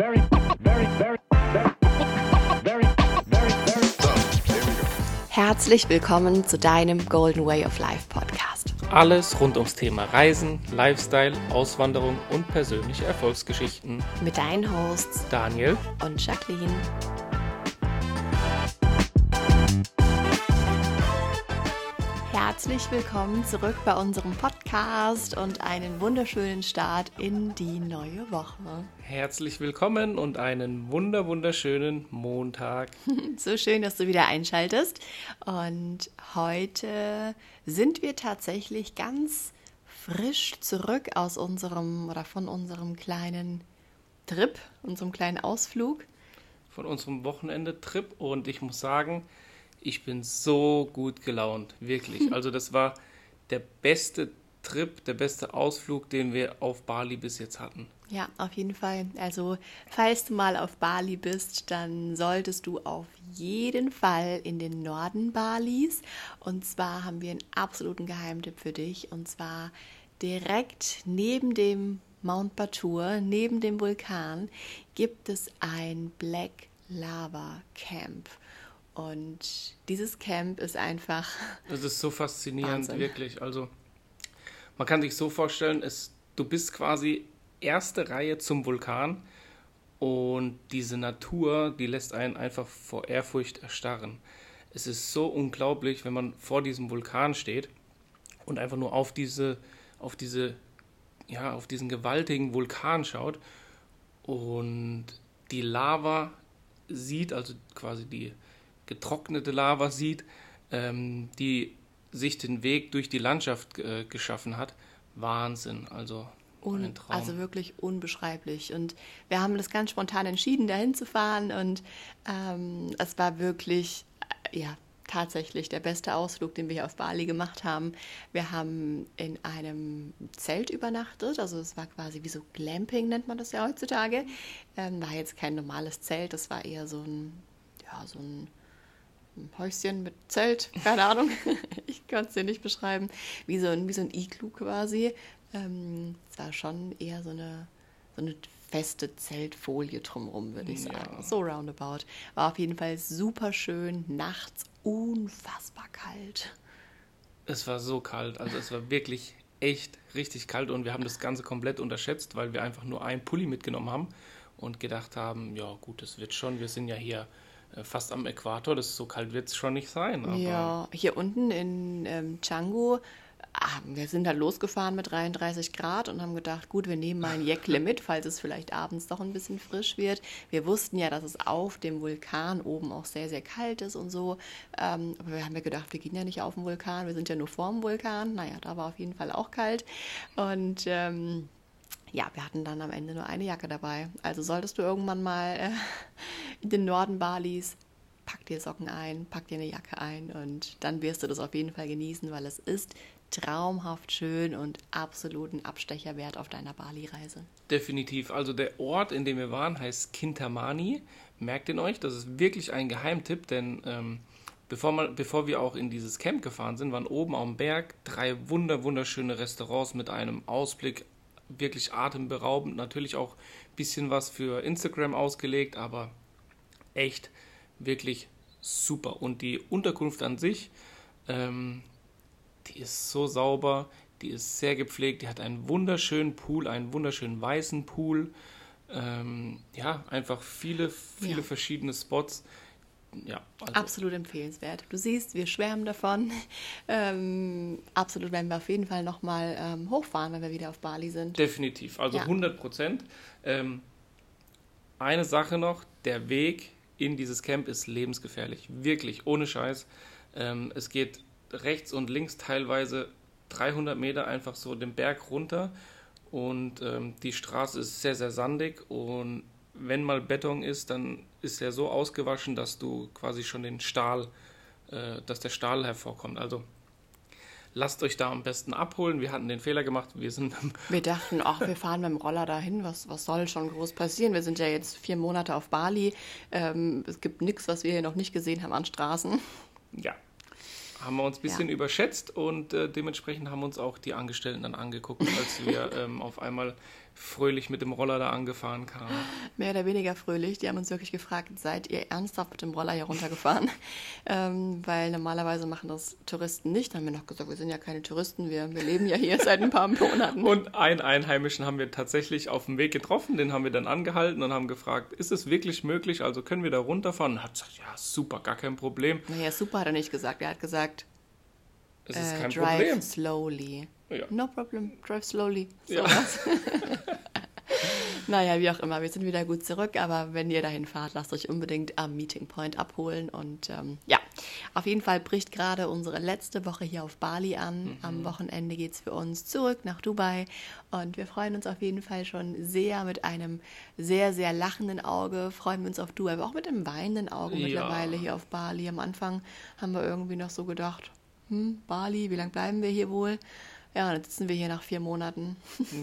very, very, very, very, very, very, very. Herzlich willkommen zu deinem Golden Way of Life Podcast. Alles rund ums Thema Reisen, Lifestyle, Auswanderung und persönliche Erfolgsgeschichten. Mit deinen Hosts Daniel, und Jacqueline. Herzlich willkommen zurück bei unserem Podcast und einen wunderschönen Start in die neue Woche. herzlich willkommen und einen wunder wunderschönen Montag. So schön, dass du wieder einschaltest. Und heute sind wir tatsächlich ganz frisch zurück aus unserem oder von unserem kleinen Trip, unserem kleinen Ausflug. Von unserem Wochenende-Trip und ich muss sagen, ich bin so gut gelaunt, wirklich. Also das war der beste Trip, der beste Ausflug, den wir auf Bali bis jetzt hatten. Ja, auf jeden Fall. Also, falls du mal auf Bali bist, dann solltest du auf jeden Fall in den Norden Balis. Und zwar haben wir einen absoluten Geheimtipp für dich. Und zwar direkt neben dem Mount Batur, neben dem Vulkan, gibt es ein Black Lava Camp. Und dieses Camp ist einfach Das ist so faszinierend, Wahnsinn. wirklich. Also, man kann sich so vorstellen, es, du bist quasi erste Reihe zum Vulkan und diese Natur, die lässt einen einfach vor Ehrfurcht erstarren. Es ist so unglaublich, wenn man vor diesem Vulkan steht und einfach nur auf diese, auf diese, ja, auf diesen gewaltigen Vulkan schaut und die Lava sieht, also quasi die getrocknete Lava sieht, ähm, die sich den Weg durch die Landschaft äh, geschaffen hat. Wahnsinn, also Un also wirklich unbeschreiblich. Und wir haben das ganz spontan entschieden, dahin zu fahren. Und ähm, es war wirklich, äh, ja, tatsächlich der beste Ausflug, den wir hier auf Bali gemacht haben. Wir haben in einem Zelt übernachtet. Also es war quasi wie so Glamping, nennt man das ja heutzutage. Ähm, war jetzt kein normales Zelt, das war eher so ein, ja, so ein Häuschen mit Zelt, keine Ahnung, ich kann es dir nicht beschreiben, wie so ein, wie so ein Iglu quasi. Ähm, es war schon eher so eine, so eine feste Zeltfolie drumherum, würde ich Ja. sagen. So roundabout. War auf jeden Fall super schön, nachts unfassbar kalt. Es war so kalt, also es war wirklich echt richtig kalt und wir haben das Ganze komplett unterschätzt, weil wir einfach nur einen Pulli mitgenommen haben und gedacht haben, ja gut, das wird schon, wir sind ja hier fast am Äquator, das so kalt wird es schon nicht sein. Aber Ja, hier unten in ähm, Canggu, ah, wir sind da losgefahren mit 33 Grad und haben gedacht, gut, wir nehmen mal ein Jäckle mit, falls es vielleicht abends doch ein bisschen frisch wird. Wir wussten ja, dass es auf dem Vulkan oben auch sehr, sehr kalt ist und so. Ähm, aber wir haben ja gedacht, wir gehen ja nicht auf den Vulkan, wir sind ja nur vorm Vulkan. Naja, da war auf jeden Fall auch kalt. Und ähm, ja, wir hatten dann am Ende nur eine Jacke dabei. Also solltest du irgendwann mal äh, in den Norden Balis, pack dir Socken ein, pack dir eine Jacke ein und dann wirst du das auf jeden Fall genießen, weil es ist traumhaft schön und absoluten Abstecher wert auf deiner Bali-Reise. Definitiv. Also der Ort, in dem wir waren, heißt Kintamani. Merkt ihn euch, das ist wirklich ein Geheimtipp, denn ähm, bevor, man, bevor wir auch in dieses Camp gefahren sind, waren oben am Berg drei wunder wunderschöne Restaurants mit einem Ausblick, wirklich atemberaubend. Natürlich auch ein bisschen was für Instagram ausgelegt, aber echt wirklich super. Und die Unterkunft an sich, ähm, die ist so sauber, die ist sehr gepflegt, die hat einen wunderschönen Pool, einen wunderschönen weißen Pool. Ähm, ja, einfach viele, viele Ja. verschiedene Spots. Ja, also Absolut empfehlenswert. Du siehst, wir schwärmen davon. Ähm, absolut werden wir auf jeden Fall nochmal ähm, hochfahren, wenn wir wieder auf Bali sind. definitiv, also Ja. 100 Prozent. Ähm, eine Sache noch, der Weg in dieses Camp ist lebensgefährlich, wirklich, ohne Scheiß. Ähm, es geht rechts und links teilweise 300 Meter einfach so den Berg runter und ähm, die Straße ist sehr, sehr sandig und wenn mal Beton ist, dann ist er so ausgewaschen, dass du quasi schon den Stahl, äh, dass der Stahl hervorkommt. Also lasst euch da am besten abholen. Wir hatten den Fehler gemacht, wir sind Wir dachten, ach, wir fahren mit dem Roller dahin, was, was soll schon groß passieren? Wir sind ja jetzt vier Monate auf Bali. Ähm, es gibt nichts, was wir hier noch nicht gesehen haben an Straßen. Ja. Haben wir uns ein bisschen überschätzt und äh, dementsprechend haben uns auch die Angestellten dann angeguckt, als wir ähm, auf einmal fröhlich mit dem Roller da angefahren kamen. mehr oder weniger fröhlich. Die haben uns wirklich gefragt, seid ihr ernsthaft mit dem Roller hier runtergefahren? ähm, weil normalerweise machen das Touristen nicht. Dann haben wir noch gesagt, wir sind ja keine Touristen, wir, wir leben ja hier seit ein paar Monaten. Und einen Einheimischen haben wir tatsächlich auf dem Weg getroffen, den haben wir dann angehalten und haben gefragt, ist es wirklich möglich, also können wir da runterfahren? Und hat gesagt, ja, super, gar kein Problem. naja, super hat er nicht gesagt. Er hat gesagt, Es ist äh, kein drive Problem. slowly. Ja. No problem, drive slowly. So Ja. was. naja, wie auch immer, wir sind wieder gut zurück, aber wenn ihr dahin fahrt, lasst euch unbedingt am Meeting Point abholen. Und ähm, ja, auf jeden Fall bricht gerade unsere letzte Woche hier auf Bali an. Mhm. Am Wochenende geht es für uns zurück nach Dubai und wir freuen uns auf jeden Fall schon sehr mit einem sehr, sehr lachenden Auge. Freuen wir uns auf Dubai, aber auch mit einem weinenden Auge Ja. mittlerweile hier auf Bali. Am Anfang haben wir irgendwie noch so gedacht, hm, Bali, wie lange bleiben wir hier wohl? Ja, dann sitzen wir hier nach vier Monaten.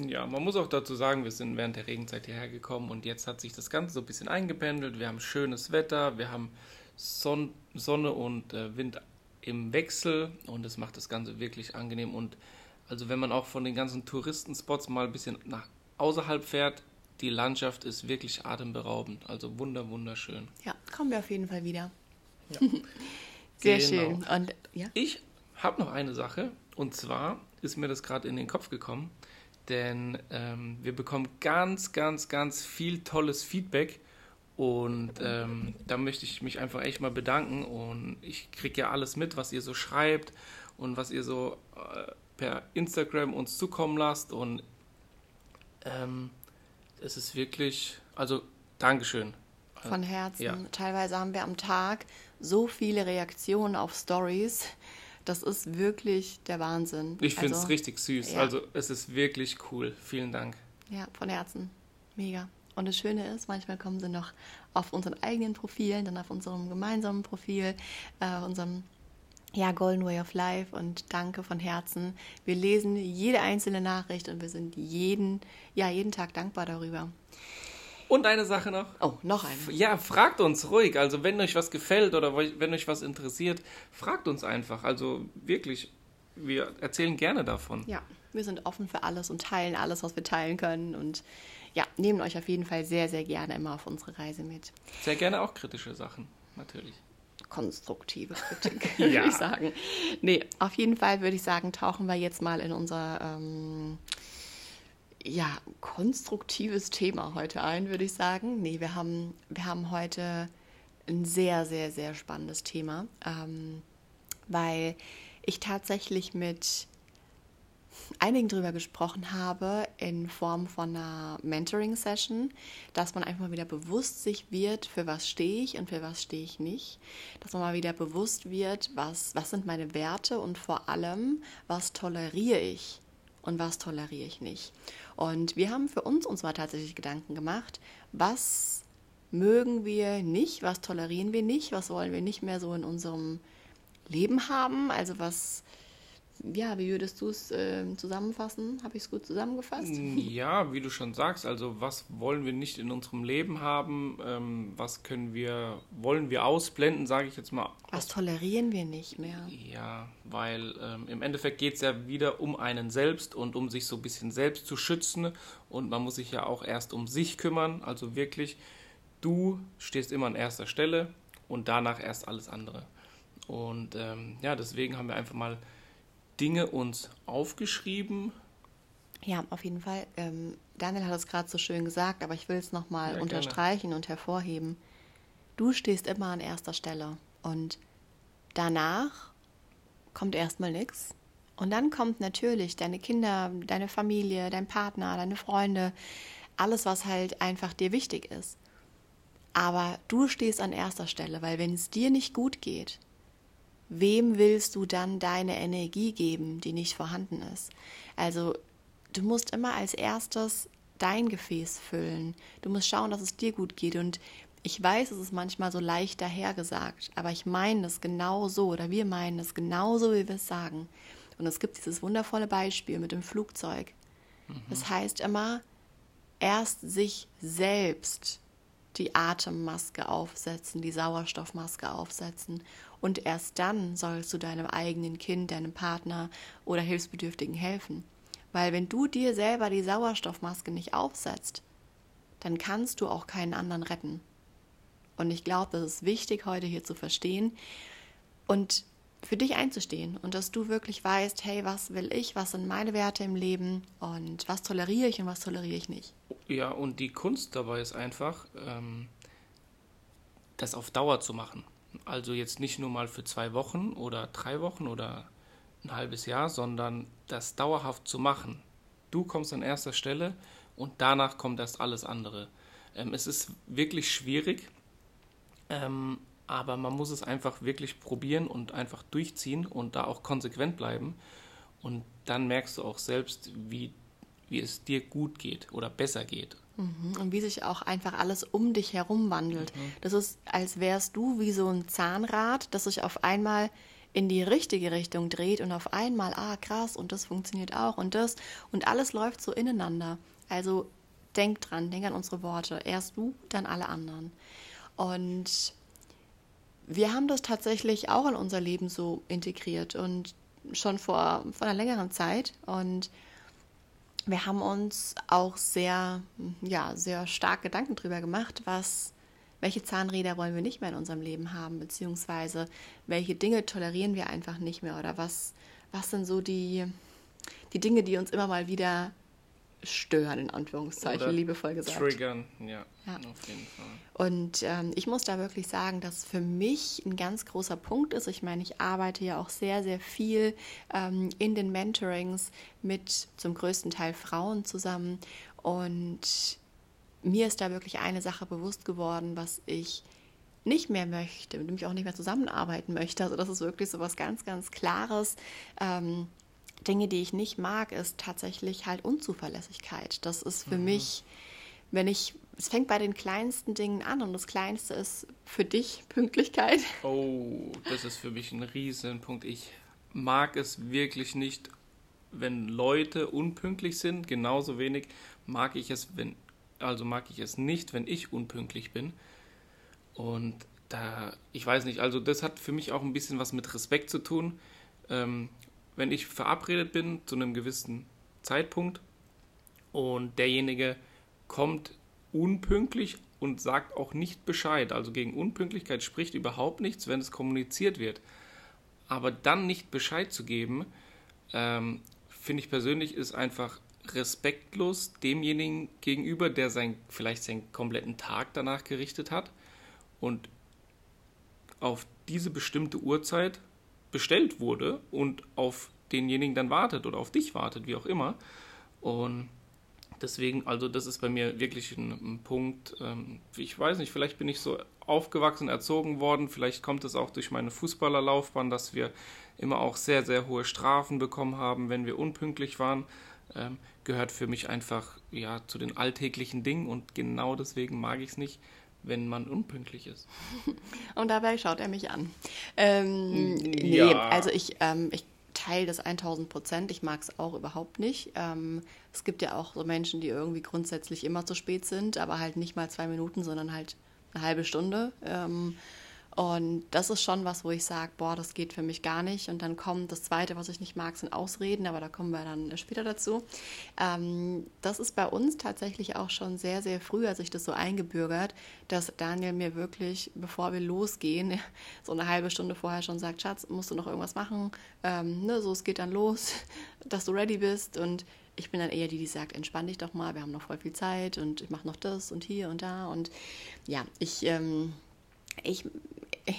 Ja, man muss auch dazu sagen, wir sind während der Regenzeit hierher gekommen und jetzt hat sich das Ganze so ein bisschen eingependelt. Wir haben schönes Wetter, wir haben Son Sonne und äh, Wind im Wechsel und das macht das Ganze wirklich angenehm. Und also wenn man auch von den ganzen Touristenspots mal ein bisschen nach außerhalb fährt, die Landschaft ist wirklich atemberaubend. Also wunder, wunderschön. Ja, kommen wir auf jeden Fall wieder. Sehr Genau. schön. Und ja, Ich habe noch eine Sache und zwar ist mir das gerade in den Kopf gekommen, denn ähm, wir bekommen ganz, ganz, ganz viel tolles Feedback und ähm, da möchte ich mich einfach echt mal bedanken und ich kriege ja alles mit, was ihr so schreibt und was ihr so äh, per Instagram uns zukommen lasst und ähm, es ist wirklich, also Dankeschön. von Herzen. Ja. Teilweise haben wir am Tag so viele Reaktionen auf Stories. Das ist wirklich der Wahnsinn. Ich finde es Also, richtig süß, ja. also es ist wirklich cool. Vielen Dank. Ja, von Herzen. Mega. Und das Schöne ist, manchmal kommen sie noch auf unseren eigenen Profilen, dann auf unserem gemeinsamen Profil, äh, unserem ja, Golden Way of Life und danke von Herzen. Wir lesen jede einzelne Nachricht und wir sind jeden, ja, jeden Tag dankbar darüber. Und eine Sache noch. Oh, noch eine. Ja, fragt uns ruhig. Also wenn euch was gefällt oder wenn euch was interessiert, fragt uns einfach. Also wirklich, wir erzählen gerne davon. Ja, wir sind offen für alles und teilen alles, was wir teilen können und ja, nehmen euch auf jeden Fall sehr, sehr gerne immer auf unsere Reise mit. Sehr gerne auch kritische Sachen, natürlich. konstruktive Kritik, Ja. würde ich sagen. Nee, auf jeden Fall würde ich sagen, tauchen wir jetzt mal in unser ähm, ja, konstruktives Thema heute ein, würde ich sagen. Nee, wir haben, wir haben heute ein sehr, sehr, sehr spannendes Thema, ähm, weil ich tatsächlich mit einigen drüber gesprochen habe in Form von einer Mentoring-Session, dass man einfach mal wieder bewusst sich wird, für was stehe ich und für was stehe ich nicht. Dass man mal wieder bewusst wird, was, was sind meine Werte und vor allem, was toleriere ich und was toleriere ich nicht. Und wir haben für uns uns mal tatsächlich Gedanken gemacht, was mögen wir nicht, was tolerieren wir nicht, was wollen wir nicht mehr so in unserem Leben haben, also was ja, wie würdest du es ähm, zusammenfassen? Habe ich es gut zusammengefasst? Ja, wie du schon sagst, also was wollen wir nicht in unserem Leben haben? Ähm, was können wir, wollen wir ausblenden, sage ich jetzt mal. Was tolerieren wir nicht mehr? Ja, weil ähm, im Endeffekt geht es ja wieder um einen selbst und um sich so ein bisschen selbst zu schützen. Und man muss sich ja auch erst um sich kümmern. Also wirklich, du stehst immer an erster Stelle und danach erst alles andere. Und ähm, ja, deswegen haben wir einfach mal Dinge uns aufgeschrieben. Ja, auf jeden Fall. Ähm, Daniel hat es gerade so schön gesagt, aber ich will es nochmal Ja, unterstreichen und hervorheben. Du stehst immer an erster Stelle und danach kommt erstmal nichts. Und dann kommt natürlich deine Kinder, deine Familie, dein Partner, deine Freunde, alles, was halt einfach dir wichtig ist. Aber du stehst an erster Stelle, weil wenn es dir nicht gut geht, wem willst du dann deine Energie geben, die nicht vorhanden ist? Also du musst immer als erstes dein Gefäß füllen. Du musst schauen, dass es dir gut geht. Und ich weiß, es ist manchmal so leicht dahergesagt, aber ich meine das genau so oder wir meinen das genauso, wie wir es sagen. Und es gibt dieses wundervolle Beispiel mit dem Flugzeug. Das heißt immer, erst sich selbst die Atemmaske aufsetzen, die Sauerstoffmaske aufsetzen und erst dann sollst du deinem eigenen Kind, deinem Partner oder Hilfsbedürftigen helfen. Weil wenn du dir selber die Sauerstoffmaske nicht aufsetzt, dann kannst du auch keinen anderen retten. Und ich glaube, das ist wichtig heute hier zu verstehen und für dich einzustehen und dass du wirklich weißt, hey, was will ich, was sind meine Werte im Leben und was toleriere ich und was toleriere ich nicht. Ja, und die Kunst dabei ist einfach, ähm, das auf Dauer zu machen. Also jetzt nicht nur mal für zwei Wochen oder drei Wochen oder ein halbes Jahr, sondern das dauerhaft zu machen. Du kommst an erster Stelle und danach kommt erst alles andere. Ähm, es ist wirklich schwierig, ähm, aber man muss es einfach wirklich probieren und einfach durchziehen und da auch konsequent bleiben. Und dann merkst du auch selbst, wie, wie es dir gut geht oder besser geht. Mhm. Und wie sich auch einfach alles um dich herum wandelt. Das ist, als wärst du wie so ein Zahnrad, das sich auf einmal in die richtige Richtung dreht und auf einmal, ah krass, und das funktioniert auch und das und alles läuft so ineinander. Also denk dran, denk an unsere Worte. Erst du, dann alle anderen. Und wir haben das tatsächlich auch in unser Leben so integriert und schon vor, vor einer längeren Zeit. Und wir haben uns auch sehr, ja, sehr stark Gedanken darüber gemacht, was, welche Zahnräder wollen wir nicht mehr in unserem Leben haben, beziehungsweise welche Dinge tolerieren wir einfach nicht mehr oder was, was sind so die, die Dinge, die uns immer mal wieder stören, in Anführungszeichen, Oder liebevoll gesagt. Triggern, ja, Ja. auf jeden Fall. Und ähm, ich muss da wirklich sagen, dass für mich ein ganz großer Punkt ist. Ich meine, ich arbeite ja auch sehr, sehr viel ähm, in den Mentorings mit zum größten Teil Frauen zusammen. Und mir ist da wirklich eine Sache bewusst geworden, was ich nicht mehr möchte, mit dem ich auch nicht mehr zusammenarbeiten möchte. Also das ist wirklich so was ganz, ganz Klares. Ähm, Dinge, die ich nicht mag, ist tatsächlich halt Unzuverlässigkeit. Das ist für mich, wenn ich, es fängt bei den kleinsten Dingen an und das Kleinste ist für dich Pünktlichkeit. Oh, das ist für mich ein Riesenpunkt. Ich mag es wirklich nicht, wenn Leute unpünktlich sind. Genauso wenig mag ich es, wenn, also mag ich es nicht, wenn ich unpünktlich bin. Und da, ich weiß nicht, also das hat für mich auch ein bisschen was mit Respekt zu tun. Ähm, wenn ich verabredet bin zu einem gewissen Zeitpunkt und derjenige kommt unpünktlich und sagt auch nicht Bescheid, also gegen Unpünktlichkeit spricht überhaupt nichts, wenn es kommuniziert wird. Aber dann nicht Bescheid zu geben, ähm, finde ich persönlich ist einfach respektlos demjenigen gegenüber, der sein, vielleicht seinen kompletten Tag danach gerichtet hat und auf diese bestimmte Uhrzeit bestellt wurde und auf denjenigen dann wartet oder auf dich wartet, wie auch immer. Und deswegen, also das ist bei mir wirklich ein, ein Punkt, ähm, ich weiß nicht, vielleicht bin ich so aufgewachsen, erzogen worden, vielleicht kommt es auch durch meine Fußballerlaufbahn, dass wir immer auch sehr, sehr hohe Strafen bekommen haben, wenn wir unpünktlich waren. Ähm, gehört für mich einfach ja zu den alltäglichen Dingen und genau deswegen mag ich es nicht, wenn man unpünktlich ist. Und dabei schaut er mich an. Ähm, nee, Ja. also ich, ähm, ich teile das 1000 Prozent. Ich mag es auch überhaupt nicht. Ähm, es gibt ja auch so Menschen, die irgendwie grundsätzlich immer zu spät sind, aber halt nicht mal zwei Minuten, sondern halt eine halbe Stunde. Ähm, und das ist schon was, wo ich sage, boah, das geht für mich gar nicht. Und dann kommt das Zweite, was ich nicht mag, sind Ausreden, aber da kommen wir dann später dazu. Ähm, das ist bei uns tatsächlich auch schon sehr, sehr früh, als ich das so eingebürgert, dass Daniel mir wirklich, bevor wir losgehen, so eine halbe Stunde vorher schon sagt, Schatz, musst du noch irgendwas machen? Ähm, ne, so, es geht dann los, dass du ready bist. Und ich bin dann eher die, die sagt, entspann dich doch mal, wir haben noch voll viel Zeit und ich mache noch das und hier und da. Und ja, ich... Ähm, ich,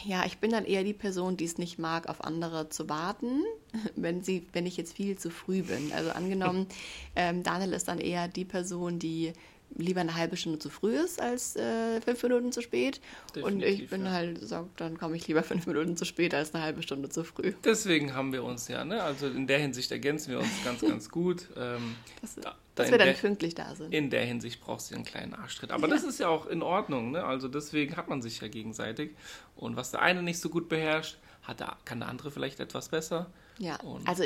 ja, ich bin dann eher die Person, die es nicht mag, auf andere zu warten, wenn sie, wenn ich jetzt viel zu früh bin. Also angenommen, ähm, Daniel ist dann eher die Person, die lieber eine halbe Stunde zu früh ist als äh, fünf Minuten zu spät. und ich Definitiv, bin ja. halt, so, dann komme ich lieber fünf Minuten zu spät als eine halbe Stunde zu früh. Deswegen haben wir uns ja, ne? Also in der Hinsicht ergänzen wir uns ganz, ganz gut. Ähm, Dass, da- dass wir dann der- pünktlich da sind. In der Hinsicht brauchst du einen kleinen Arschtritt. Aber das ist ja auch in Ordnung, ne? Also deswegen hat man sich ja gegenseitig. Und was der eine nicht so gut beherrscht, hat der, kann der andere vielleicht etwas besser. Ja, Und- also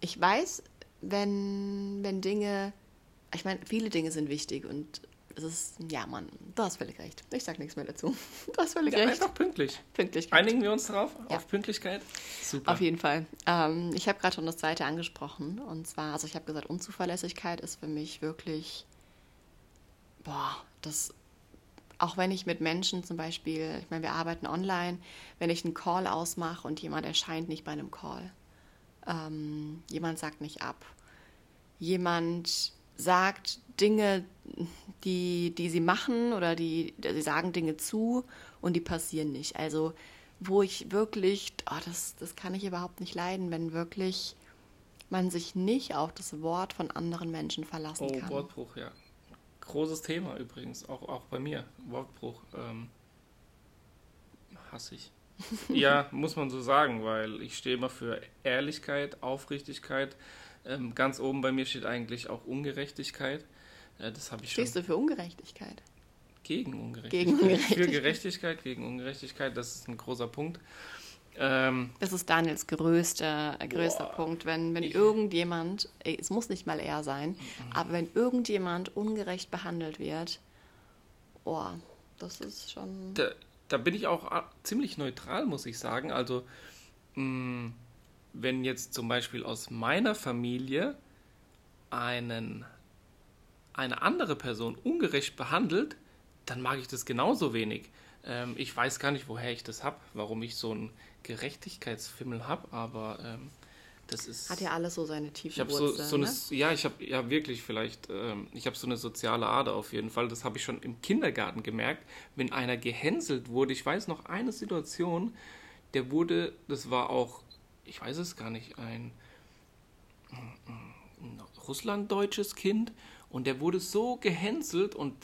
ich weiß, wenn, wenn Dinge, ich meine, viele Dinge sind wichtig und es ist, ja, Mann, du hast völlig recht. Ich sag nichts mehr dazu. Du hast völlig Ja, recht. einfach pünktlich. Pünktlichkeit. Einigen wir uns darauf? Ja. Auf Pünktlichkeit? Super. Auf jeden Fall. Ähm, ich habe gerade schon das zweite angesprochen. Und zwar, also ich habe gesagt, Unzuverlässigkeit ist für mich wirklich, boah, das, auch wenn ich mit Menschen zum Beispiel, ich meine, wir arbeiten online, wenn ich einen Call ausmache und jemand erscheint nicht bei einem Call, ähm, jemand sagt nicht ab, jemand sagt Dinge, die, die sie machen oder die, sie sagen Dinge zu und die passieren nicht. Also wo ich wirklich, oh, das, das kann ich überhaupt nicht leiden, wenn wirklich man sich nicht auf das Wort von anderen Menschen verlassen Oh, kann. Wortbruch, ja. Großes Thema übrigens, auch, auch bei mir. Wortbruch. Ähm, hasse ich. ja, muss man so sagen, weil ich stehe immer für Ehrlichkeit, Aufrichtigkeit. Ähm, ganz oben bei mir steht eigentlich auch Ungerechtigkeit. Äh, das habe ich schon Stehst du für Ungerechtigkeit? gegen Ungerechtigkeit. Gegen Ungerechtigkeit. Für Gerechtigkeit, gegen Ungerechtigkeit, das ist ein großer Punkt. Ähm, Das ist Daniels größter, äh, größter Boah. Punkt. Wenn, wenn Ich- irgendjemand, ey, es muss nicht mal er sein, aber wenn irgendjemand ungerecht behandelt wird, oh, das ist schon. da, da bin ich auch a- ziemlich neutral, muss ich sagen. Also, mh, wenn jetzt zum Beispiel aus meiner Familie einen, eine andere Person ungerecht behandelt, dann mag ich das genauso wenig. Ähm, ich weiß gar nicht, woher ich das habe, warum ich so einen Gerechtigkeitsfimmel habe, aber ähm, das ist. Hat ja alles so seine Ich tiefen habe so, Wurzeln. so ne? ja, ich habe ja wirklich vielleicht, ähm, ich habe so eine soziale Ader auf jeden Fall. Das habe ich schon im Kindergarten gemerkt, wenn einer gehänselt wurde. Ich weiß noch eine Situation, der wurde, das war auch, ich weiß es gar nicht, ein, ein russlanddeutsches Kind und der wurde so gehänselt und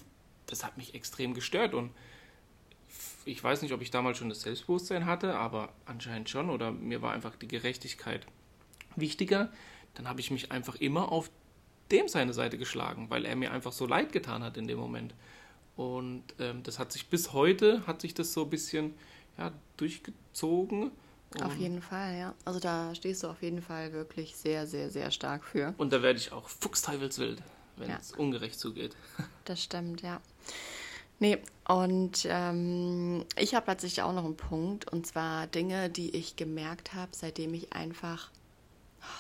das hat mich extrem gestört und ich weiß nicht, ob ich damals schon das Selbstbewusstsein hatte, aber anscheinend schon oder mir war einfach die Gerechtigkeit wichtiger, dann habe ich mich einfach immer auf dem seine Seite geschlagen, weil er mir einfach so leid getan hat in dem Moment. Und ähm, das hat sich bis heute, hat sich das so ein bisschen ja, durchgezogen. Auf Und- jeden Fall, ja. Also da stehst du auf jeden Fall wirklich sehr, sehr, sehr stark für. Und da werde ich auch fuchsteufelswild, wenn Ja. es ungerecht zugeht. Das stimmt, ja. Nee, und ähm, ich habe tatsächlich auch noch einen Punkt, und zwar Dinge, die ich gemerkt habe, seitdem ich einfach,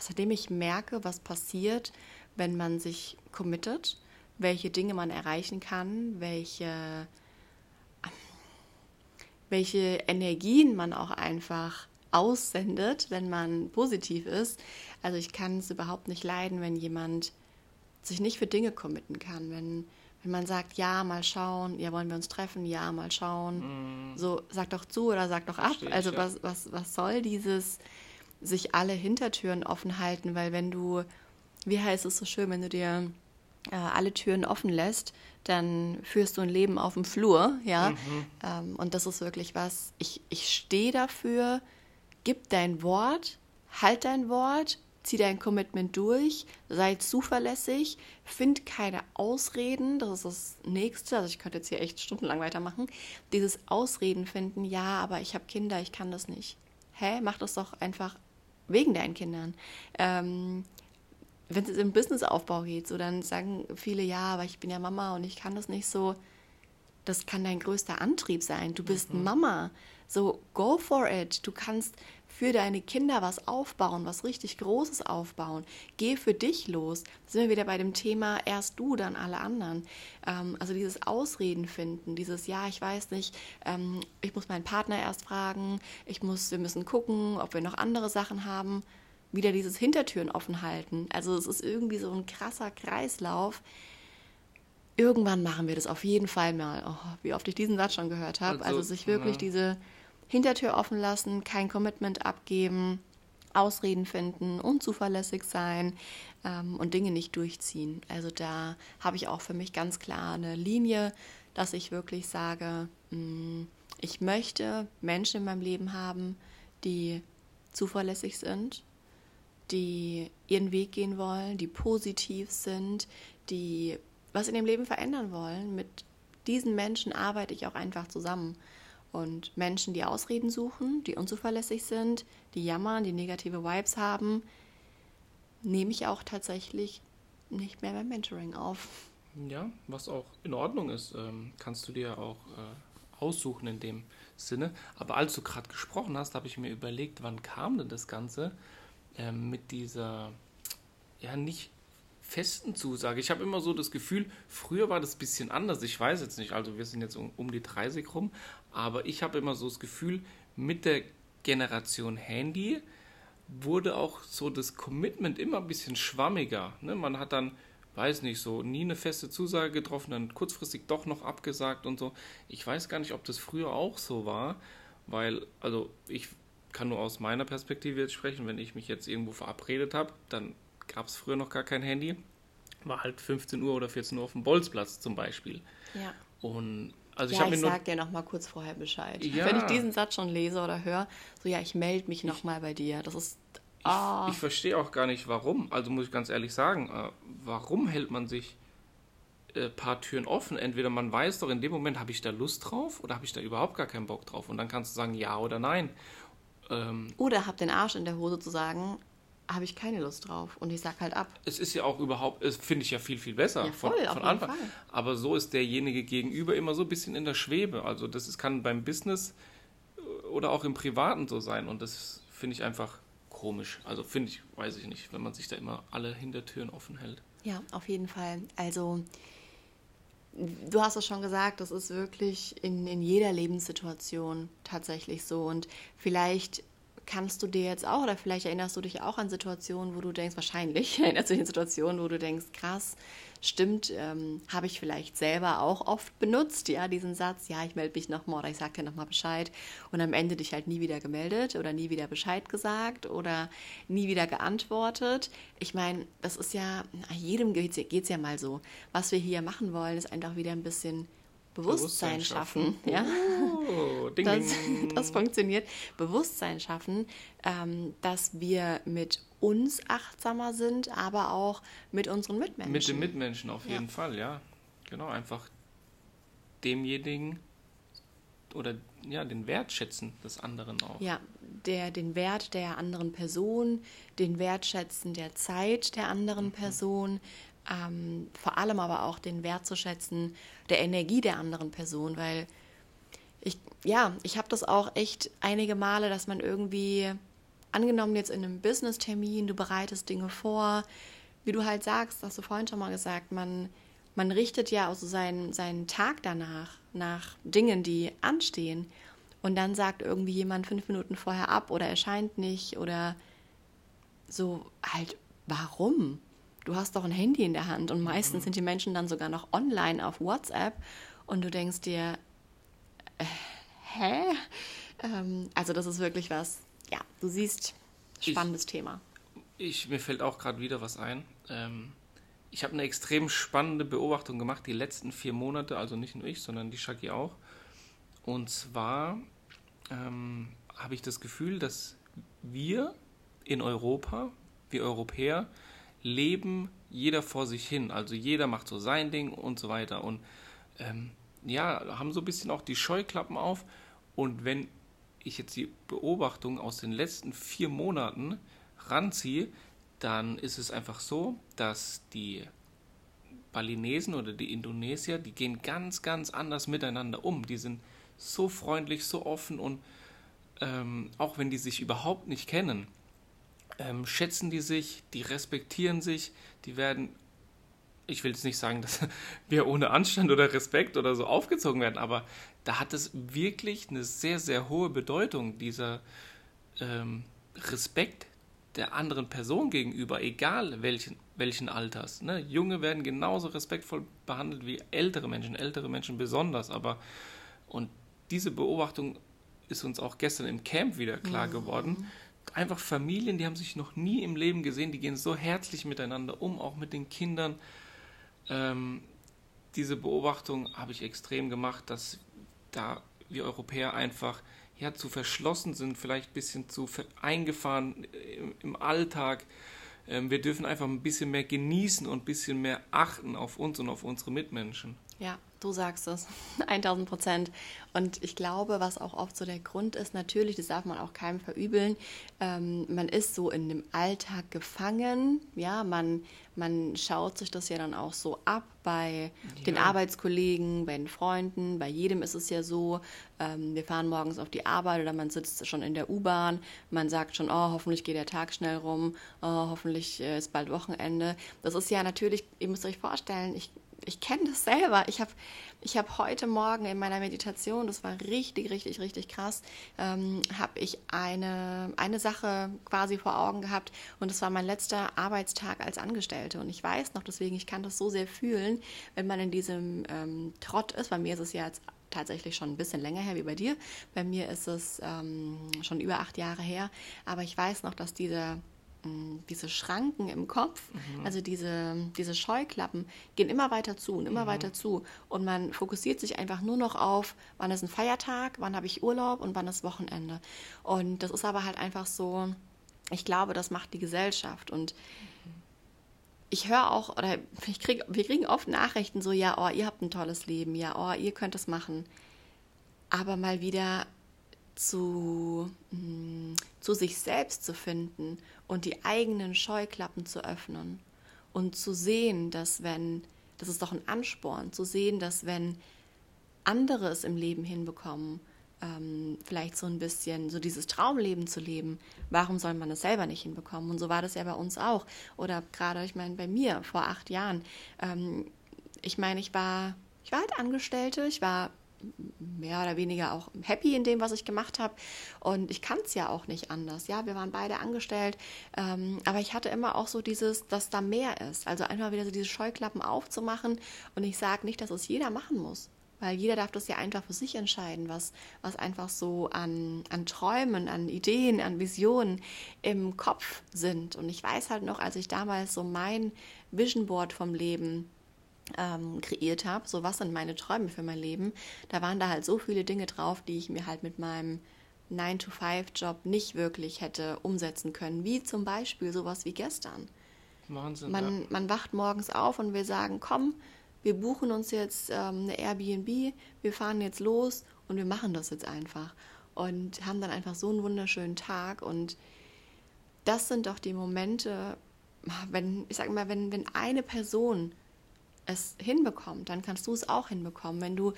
seitdem ich merke, was passiert, wenn man sich committet, welche Dinge man erreichen kann, welche, welche Energien man auch einfach aussendet, wenn man positiv ist. Also ich kann es überhaupt nicht leiden, wenn jemand sich nicht für Dinge committen kann. Wenn, wenn man sagt, ja, mal schauen, ja, wollen wir uns treffen, ja, mal schauen. So, sag doch zu oder sag doch ab. Verstehe ich, also ja. was, was, was soll dieses sich alle Hintertüren offen halten? Weil wenn du, wie heißt es so schön, wenn du dir äh, alle Türen offen lässt, dann führst du ein Leben auf dem Flur, ja. Ähm, und das ist wirklich was, ich, ich stehe dafür, gib dein Wort, halt dein Wort, zieh dein Commitment durch, sei zuverlässig, find keine Ausreden, das ist das Nächste, also ich könnte jetzt hier echt stundenlang weitermachen, dieses Ausreden finden, ja, aber ich habe Kinder, ich kann das nicht. Hä, mach das doch einfach wegen deinen Kindern. Ähm, wenn es im Businessaufbau geht, so dann sagen viele, ja, aber ich bin ja Mama und ich kann das nicht so. Das kann dein größter Antrieb sein. Du bist Mama. So, go for it. Du kannst für deine Kinder was aufbauen, was richtig Großes aufbauen. Geh für dich los. Da sind wir wieder bei dem Thema, erst du, dann alle anderen. Ähm, also dieses Ausreden finden, dieses, ja, ich weiß nicht, ähm, ich muss meinen Partner erst fragen, ich muss, wir müssen gucken, ob wir noch andere Sachen haben wieder dieses Hintertüren offen halten. Also es ist irgendwie so ein krasser Kreislauf. Irgendwann machen wir das auf jeden Fall mal. Oh, wie oft ich diesen Satz schon gehört habe. Also, Also, sich wirklich ja. diese Hintertür offen lassen, kein Commitment abgeben, Ausreden finden, unzuverlässig sein ähm, und Dinge nicht durchziehen. Also da habe ich auch für mich ganz klar eine Linie, dass ich wirklich sage, mh, ich möchte Menschen in meinem Leben haben, die zuverlässig sind, die ihren Weg gehen wollen, die positiv sind, die was in dem Leben verändern wollen. Mit diesen Menschen arbeite ich auch einfach zusammen. Und Menschen, die Ausreden suchen, die unzuverlässig sind, die jammern, die negative Vibes haben, nehme ich auch tatsächlich nicht mehr beim Mentoring auf. Ja, was auch in Ordnung ist, ähm, kannst du dir auch äh, aussuchen in dem Sinne. Aber als du gerade gesprochen hast, habe ich mir überlegt, wann kam denn das Ganze ähm, mit dieser, ja, nicht festen Zusage. Ich habe immer so das Gefühl, früher war das ein bisschen anders. Ich weiß jetzt nicht, also wir sind jetzt um, um die 30 rum, aber ich habe immer so das Gefühl, mit der Generation Handy wurde auch so das Commitment immer ein bisschen schwammiger. Ne? Man hat dann weiß nicht, so nie eine feste Zusage getroffen, dann kurzfristig doch noch abgesagt und so. Ich weiß gar nicht, ob das früher auch so war, weil, also ich kann nur aus meiner Perspektive jetzt sprechen, wenn ich mich jetzt irgendwo verabredet habe, dann gab es früher noch gar kein Handy. War halt 15 Uhr oder 14 Uhr auf dem Bolzplatz zum Beispiel. Ja. Und also ich ja, ich nur. sag dir noch mal kurz vorher Bescheid. Ja. Wenn ich diesen Satz schon lese oder höre, so ja, ich melde mich noch mal bei dir. Das ist ah, Ich verstehe auch gar nicht, warum. Also muss ich ganz ehrlich sagen, äh, warum hält man sich äh, paar Türen offen? Entweder man weiß doch in dem Moment, habe ich da Lust drauf oder habe ich da überhaupt gar keinen Bock drauf? Und dann kannst du sagen ja oder nein. Ähm, oder hab den Arsch in der Hose zu sagen, habe ich keine Lust drauf und ich sag halt ab. es ist ja auch überhaupt, es finde ich ja viel, viel besser Ja, von, voll, von jeden Anfang. Fall. Aber so ist derjenige gegenüber immer so ein bisschen in der Schwebe. Also das ist, kann beim Business äh, oder auch im Privaten so sein. Und das finde ich einfach komisch. Also finde ich, weiß ich nicht, wenn man sich da immer alle Hintertüren offen hält. Ja, auf jeden Fall. Also, du hast es schon gesagt, das ist wirklich in, in jeder Lebenssituation tatsächlich so. Und vielleicht kannst du dir jetzt auch, oder vielleicht erinnerst du dich auch an Situationen, wo du denkst, wahrscheinlich erinnerst du dich an Situationen, wo du denkst, krass, stimmt, ähm, habe ich vielleicht selber auch oft benutzt, ja, diesen Satz, ja, ich melde mich nochmal oder ich sage dir nochmal Bescheid und am Ende dich halt nie wieder gemeldet oder nie wieder Bescheid gesagt oder nie wieder geantwortet. Ich meine, das ist ja, jedem geht es ja mal so. Was wir hier machen wollen, ist einfach wieder ein bisschen Bewusstsein, Bewusstsein schaffen. schaffen. Ja? Oh, ding, das, ding. das funktioniert. Bewusstsein schaffen, ähm, dass wir mit uns achtsamer sind, aber auch mit unseren Mitmenschen. Mit den Mitmenschen auf Ja. jeden Fall, ja. Genau, einfach demjenigen oder ja, den Wert schätzen des anderen auch. Ja, der, den Wert der anderen Person, den Wertschätzen der Zeit der anderen Person, ähm, vor allem aber auch den Wert zu schätzen der Energie der anderen Person, weil ich, ja, ich habe das auch echt einige Male, dass man irgendwie, angenommen jetzt in einem Business-Termin, du bereitest Dinge vor, wie du halt sagst, hast du vorhin schon mal gesagt, man, man richtet ja auch so seinen, seinen Tag danach, nach Dingen, die anstehen. Und dann sagt irgendwie jemand fünf Minuten vorher ab oder erscheint nicht oder so halt, warum? Du hast doch ein Handy in der Hand und meistens sind die Menschen dann sogar noch online auf WhatsApp und du denkst dir, äh, hä? Ähm, also das ist wirklich was, ja, du siehst, spannendes Thema. Ich, mir fällt auch gerade wieder was ein. Ähm, ich habe eine extrem spannende Beobachtung gemacht, die letzten vier Monate, also nicht nur ich, sondern die Shaki auch. Und zwar ähm, habe ich das Gefühl, dass wir in Europa, wir Europäer, leben jeder vor sich hin. Also jeder macht so sein Ding und so weiter. Und ähm, ja, haben so ein bisschen auch die Scheuklappen auf. Und wenn ich jetzt die Beobachtung aus den letzten vier Monaten ranziehe, dann ist es einfach so, dass die Balinesen oder die Indonesier, die gehen ganz, ganz anders miteinander um. Die sind so freundlich, so offen und ähm, auch wenn die sich überhaupt nicht kennen, ähm, schätzen die sich, die respektieren sich, die werden, ich will jetzt nicht sagen, dass wir ohne Anstand oder Respekt oder so aufgezogen werden, aber da hat es wirklich eine sehr, sehr hohe Bedeutung, dieser ähm, Respekt der anderen Person gegenüber, egal welchen, welchen Alters. Ne? Junge werden genauso respektvoll behandelt wie ältere Menschen, ältere Menschen besonders, aber und diese Beobachtung ist uns auch gestern im Camp wieder klar geworden. Einfach Familien, die haben sich noch nie im Leben gesehen, die gehen so herzlich miteinander um, auch mit den Kindern. Ähm, diese Beobachtung habe ich extrem gemacht, dass da wir Europäer einfach ja, zu verschlossen sind, vielleicht ein bisschen zu eingefahren im, im Alltag. Ähm, wir dürfen einfach ein bisschen mehr genießen und ein bisschen mehr achten auf uns und auf unsere Mitmenschen. Ja, Du sagst es, 1000 Prozent. Und ich glaube, was auch oft so der Grund ist, natürlich, das darf man auch keinem verübeln, ähm, man ist so in dem Alltag gefangen. Ja, man, man schaut sich das ja dann auch so ab bei Ja. den Arbeitskollegen, bei den Freunden. Bei jedem ist es ja so, ähm, wir fahren morgens auf die Arbeit oder man sitzt schon in der U-Bahn. Man sagt schon, oh, hoffentlich geht der Tag schnell rum, oh, hoffentlich äh, ist bald Wochenende. Das ist ja natürlich, ihr müsst euch vorstellen, ich ich kenne das selber. Ich habe ich hab heute Morgen in meiner Meditation, das war richtig, richtig, richtig krass, ähm, habe ich eine, eine Sache quasi vor Augen gehabt und das war mein letzter Arbeitstag als Angestellte. Und ich weiß noch, deswegen, ich kann das so sehr fühlen, wenn man in diesem ähm, Trott ist. Bei mir ist es ja jetzt tatsächlich schon ein bisschen länger her wie bei dir. Bei mir ist es ähm, schon über acht Jahre her. Aber ich weiß noch, dass diese mh, diese Schranken im Kopf, also diese, diese Scheuklappen, gehen immer weiter zu und immer weiter zu. Und man fokussiert sich einfach nur noch auf, wann ist ein Feiertag, wann habe ich Urlaub und wann ist Wochenende. Und das ist aber halt einfach so, ich glaube, das macht die Gesellschaft. Und ich höre auch, oder ich krieg, wir kriegen oft Nachrichten so, ja, oh, ihr habt ein tolles Leben, ja, oh, ihr könnt es machen. Aber mal wieder zu, mh, zu sich selbst zu finden und die eigenen Scheuklappen zu öffnen und zu sehen, dass wenn, das ist doch ein Ansporn, zu sehen, dass wenn andere es im Leben hinbekommen, ähm, vielleicht so ein bisschen so dieses Traumleben zu leben, warum soll man es selber nicht hinbekommen? Und so war das ja bei uns auch. Oder gerade, ich meine, bei mir vor acht Jahren. Ähm, ich meine, ich war, ich war halt Angestellte, ich war mehr oder weniger auch happy in dem, was ich gemacht habe. Und ich kann es ja auch nicht anders. Ja, wir waren beide angestellt. Ähm, aber ich hatte immer auch so dieses, dass da mehr ist. Also einfach wieder so diese Scheuklappen aufzumachen. Und ich sage nicht, dass es jeder machen muss. Weil jeder darf das ja einfach für sich entscheiden, was, was einfach so an, an Träumen, an Ideen, an Visionen im Kopf sind. Und ich weiß halt noch, als ich damals so mein Vision Board vom Leben ähm, kreiert habe, so was sind meine Träume für mein Leben, da waren da halt so viele Dinge drauf, die ich mir halt mit meinem 9-to-5-Job nicht wirklich hätte umsetzen können, wie zum Beispiel sowas wie gestern. Wahnsinn. Man, ja. man wacht morgens auf und wir sagen, komm, wir buchen uns jetzt ähm, eine Airbnb, wir fahren jetzt los und wir machen das jetzt einfach. Und haben dann einfach so einen wunderschönen Tag. Und das sind doch die Momente, wenn, ich sag mal, wenn, wenn eine Person es hinbekommt, dann kannst du es auch hinbekommen. Wenn du,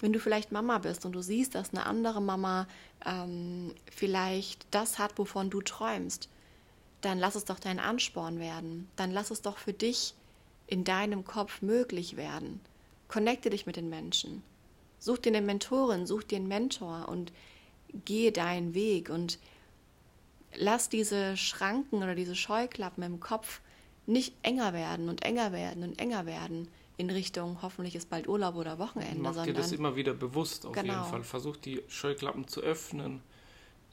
wenn du vielleicht Mama bist und du siehst, dass eine andere Mama ähm, vielleicht das hat, wovon du träumst, dann lass es doch dein Ansporn werden. Dann lass es doch für dich in deinem Kopf möglich werden. Connecte dich mit den Menschen. Such dir eine Mentorin, such dir einen Mentor und gehe deinen Weg und lass diese Schranken oder diese Scheuklappen im Kopf nicht enger werden und enger werden und enger werden in Richtung hoffentlich ist bald Urlaub oder Wochenende, Mach dir das immer wieder bewusst auf Genau. jeden Fall. Versuch die Scheuklappen zu öffnen.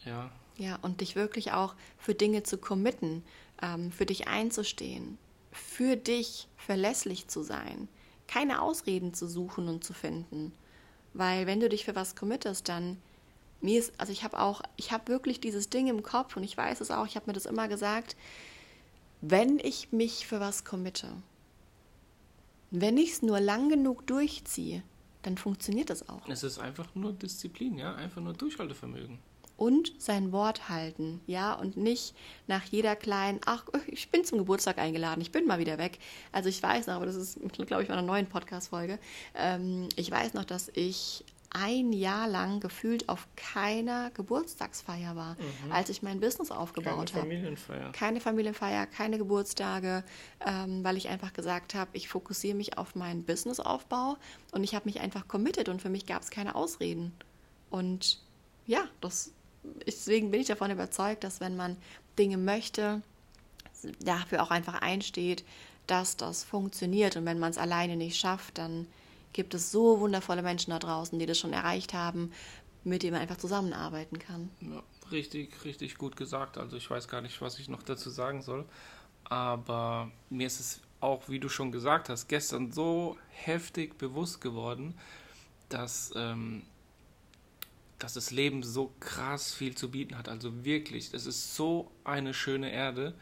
Ja, Ja, und dich wirklich auch für Dinge zu committen, ähm, für dich einzustehen, für dich verlässlich zu sein, keine Ausreden zu suchen und zu finden. Weil wenn du dich für was committest, dann mir ist, also ich habe auch, ich habe wirklich dieses Ding im Kopf und ich weiß es auch, ich habe mir das immer gesagt, wenn ich mich für was committe, wenn ich es nur lang genug durchziehe, dann funktioniert das auch. es ist einfach nur Disziplin, ja, einfach nur Durchhaltevermögen. und sein Wort halten, ja, und nicht nach jeder kleinen, ach, ich bin zum Geburtstag eingeladen, ich bin mal wieder weg. Also ich weiß noch, aber das ist, glaube ich, bei einer neuen Podcast-Folge, ähm, ich weiß noch, dass ich ein Jahr lang gefühlt auf keiner Geburtstagsfeier war, als ich mein Business Keine aufgebaut habe Familienfeier. keine Familienfeier, keine Geburtstage, ähm, weil ich einfach gesagt habe, ich fokussiere mich auf meinen Businessaufbau und ich habe mich einfach committed und für mich gab es keine Ausreden. Und ja, das, deswegen bin ich davon überzeugt, dass wenn man Dinge möchte, dafür auch einfach einsteht, dass das funktioniert und wenn man es alleine nicht schafft, dann gibt es so wundervolle Menschen da draußen, die das schon erreicht haben, mit denen man einfach zusammenarbeiten kann. Ja, richtig, richtig gut gesagt. Also ich weiß gar nicht, was ich noch dazu sagen soll. Aber mir ist es auch, wie du schon gesagt hast, gestern so heftig bewusst geworden, dass, ähm, dass das Leben so krass viel zu bieten hat. Also wirklich, es ist so eine schöne Erde.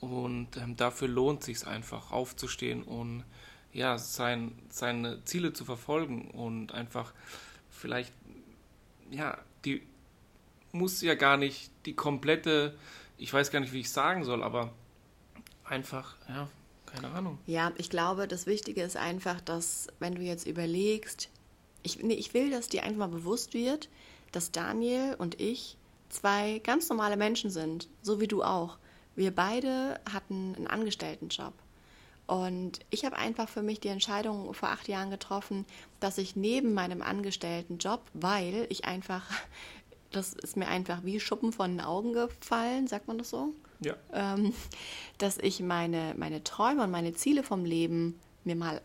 Und ähm, dafür lohnt sich einfach aufzustehen und ja, sein, seine Ziele zu verfolgen und einfach vielleicht, ja, die muss ja gar nicht die komplette, ich weiß gar nicht, wie ich sagen soll, aber einfach, ja, keine Ahnung. Ja, ich glaube, das Wichtige ist einfach, dass wenn du jetzt überlegst, ich, nee, ich will, dass dir einfach mal bewusst wird, dass Daniel und ich zwei ganz normale Menschen sind, so wie du auch. Wir beide hatten einen Angestelltenjob. Und ich habe einfach für mich die Entscheidung vor acht Jahren getroffen, dass ich neben meinem Angestelltenjob, weil ich einfach, das ist mir einfach wie Schuppen von den Augen gefallen, sagt man das so? Ja. ähm, dass ich meine, meine Träume und meine Ziele vom Leben mir mal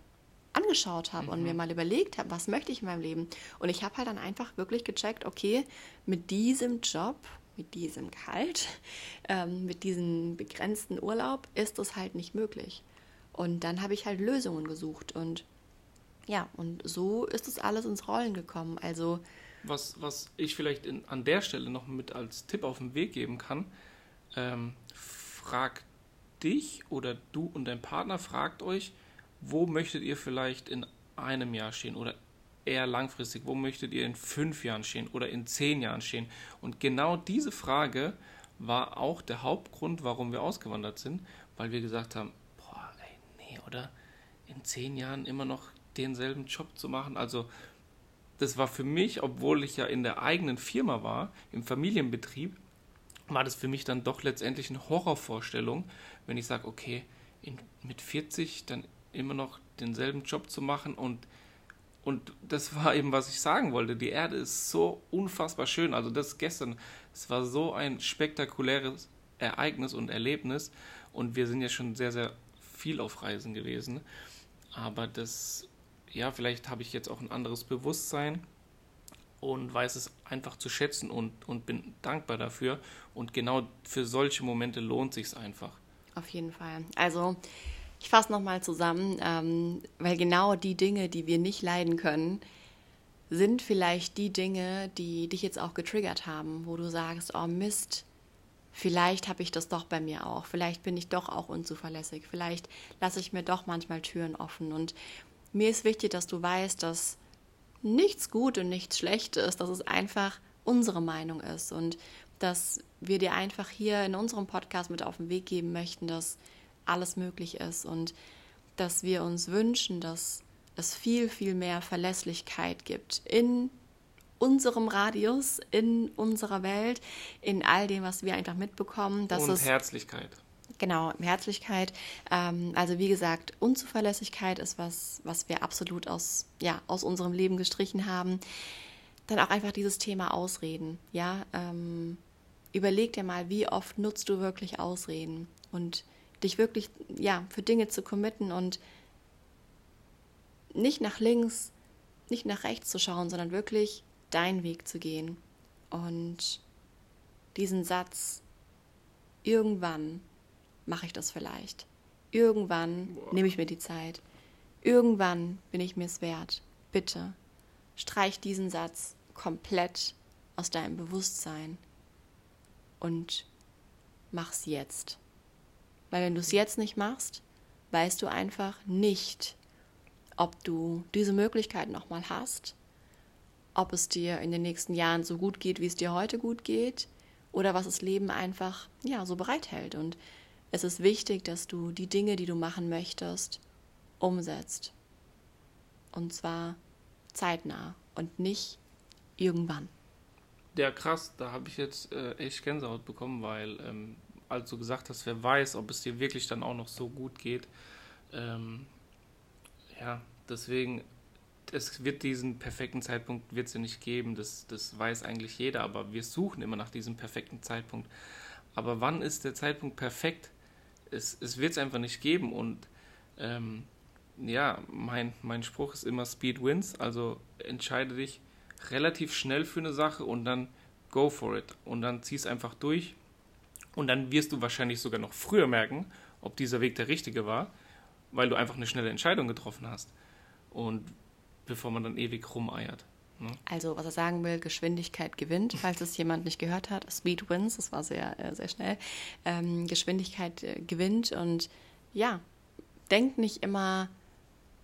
angeschaut habe und mir mal überlegt habe, was möchte ich in meinem Leben. Und ich habe halt dann einfach wirklich gecheckt, okay, mit diesem Job, mit diesem Gehalt, ähm, mit diesem begrenzten Urlaub ist das halt nicht möglich. Und dann habe ich halt Lösungen gesucht und ja, und so ist es alles ins Rollen gekommen. Also Was, was ich vielleicht in, an der Stelle noch mit als Tipp auf den Weg geben kann, ähm, fragt dich oder du und dein Partner, fragt euch, wo möchtet ihr vielleicht in einem Jahr stehen oder eher langfristig, wo möchtet ihr in fünf Jahren stehen oder in zehn Jahren stehen? Und genau diese Frage war auch der Hauptgrund, warum wir ausgewandert sind, weil wir gesagt haben, oder in zehn Jahren immer noch denselben Job zu machen. Also das war für mich, obwohl ich ja in der eigenen Firma war, im Familienbetrieb, war das für mich dann doch letztendlich eine Horrorvorstellung, wenn ich sage, okay, in, mit 40 dann immer noch denselben Job zu machen und und das war eben, was ich sagen wollte. Die Erde ist so unfassbar schön. Also das gestern, es war so ein spektakuläres Ereignis und Erlebnis. Und wir sind ja schon sehr, sehr viel auf Reisen gewesen. Aber das, ja, vielleicht habe ich jetzt auch ein anderes Bewusstsein und weiß es einfach zu schätzen und, und bin dankbar dafür. Und genau für solche Momente lohnt sich einfach. Auf jeden Fall. Also ich fasse nochmal zusammen, ähm, weil genau die Dinge, die wir nicht leiden können, sind vielleicht die Dinge, die dich jetzt auch getriggert haben, wo du sagst, oh Mist, vielleicht habe ich das doch bei mir auch, vielleicht bin ich doch auch unzuverlässig, vielleicht lasse ich mir doch manchmal Türen offen. Und mir ist wichtig, dass du weißt, dass nichts gut und nichts schlecht ist, dass es einfach unsere Meinung ist und dass wir dir einfach hier in unserem Podcast mit auf den Weg geben möchten, dass alles möglich ist und dass wir uns wünschen, dass es viel, viel mehr Verlässlichkeit gibt in unserem Radius, in unserer Welt, in all dem, was wir einfach mitbekommen. Dass und es, Herzlichkeit. Genau, Herzlichkeit. Ähm, also wie gesagt, Unzuverlässigkeit ist was, was wir absolut aus, ja, aus unserem Leben gestrichen haben. Dann auch einfach dieses Thema Ausreden. Ja, ähm, überleg dir mal, wie oft nutzt du wirklich Ausreden und dich wirklich ja für Dinge zu committen und nicht nach links, nicht nach rechts zu schauen, sondern wirklich deinen Weg zu gehen und diesen Satz irgendwann mache ich das vielleicht. Irgendwann Boah. nehme ich mir die Zeit. Irgendwann bin ich mir es wert. Bitte streich diesen Satz komplett aus deinem Bewusstsein und mach's jetzt. Weil wenn du es jetzt nicht machst, weißt du einfach nicht, ob du diese Möglichkeit nochmal hast, ob es dir in den nächsten Jahren so gut geht, wie es dir heute gut geht, oder was das Leben einfach ja so bereithält. Und es ist wichtig, dass du die Dinge, die du machen möchtest, umsetzt. Und zwar zeitnah und nicht irgendwann. Ja, krass, da habe ich jetzt äh, echt Gänsehaut bekommen, weil, ähm, als du gesagt hast, wer weiß, ob es dir wirklich dann auch noch so gut geht. Ähm, ja, deswegen, es wird diesen perfekten Zeitpunkt wird's ja nicht geben, das, das weiß eigentlich jeder, aber wir suchen immer nach diesem perfekten Zeitpunkt. Aber wann ist der Zeitpunkt perfekt? Es, es wird es einfach nicht geben und ähm, ja, mein, mein Spruch ist immer Speed wins, also entscheide dich relativ schnell für eine Sache und dann go for it und dann zieh es einfach durch und dann wirst du wahrscheinlich sogar noch früher merken, ob dieser Weg der richtige war, weil du einfach eine schnelle Entscheidung getroffen hast und bevor man dann ewig rumeiert. Ne? Also, was er sagen will, Geschwindigkeit gewinnt, falls es jemand nicht gehört hat. Speed wins, das war sehr, äh, sehr schnell. Ähm, Geschwindigkeit äh, gewinnt und ja, denkt nicht immer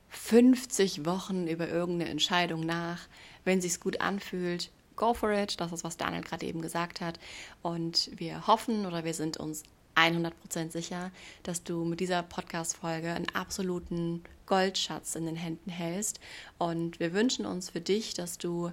50 Wochen über irgendeine Entscheidung nach. Wenn sich's gut anfühlt, go for it. Das ist, was Daniel gerade eben gesagt hat. Und wir hoffen oder wir sind uns 100% sicher, dass du mit dieser Podcast-Folge einen absoluten Goldschatz in den Händen hältst. Und wir wünschen uns für dich, dass du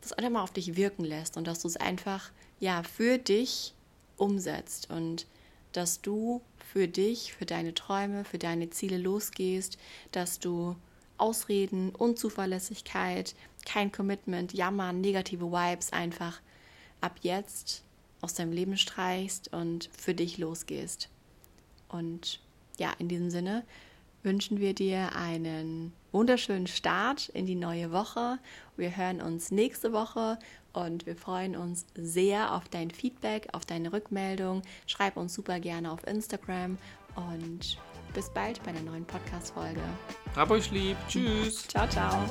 das einfach mal auf dich wirken lässt und dass du es einfach ja für dich umsetzt und dass du für dich, für deine Träume, für deine Ziele losgehst, dass du Ausreden, Unzuverlässigkeit, kein Commitment, Jammern, negative Vibes einfach ab jetzt aus deinem Leben streichst und für dich losgehst. Und ja, in diesem Sinne wünschen wir dir einen wunderschönen Start in die neue Woche. Wir hören uns nächste Woche und wir freuen uns sehr auf dein Feedback, auf deine Rückmeldung. Schreib uns super gerne auf Instagram und bis bald bei der neuen Podcast-Folge. Hab euch lieb. Tschüss. Ciao, ciao.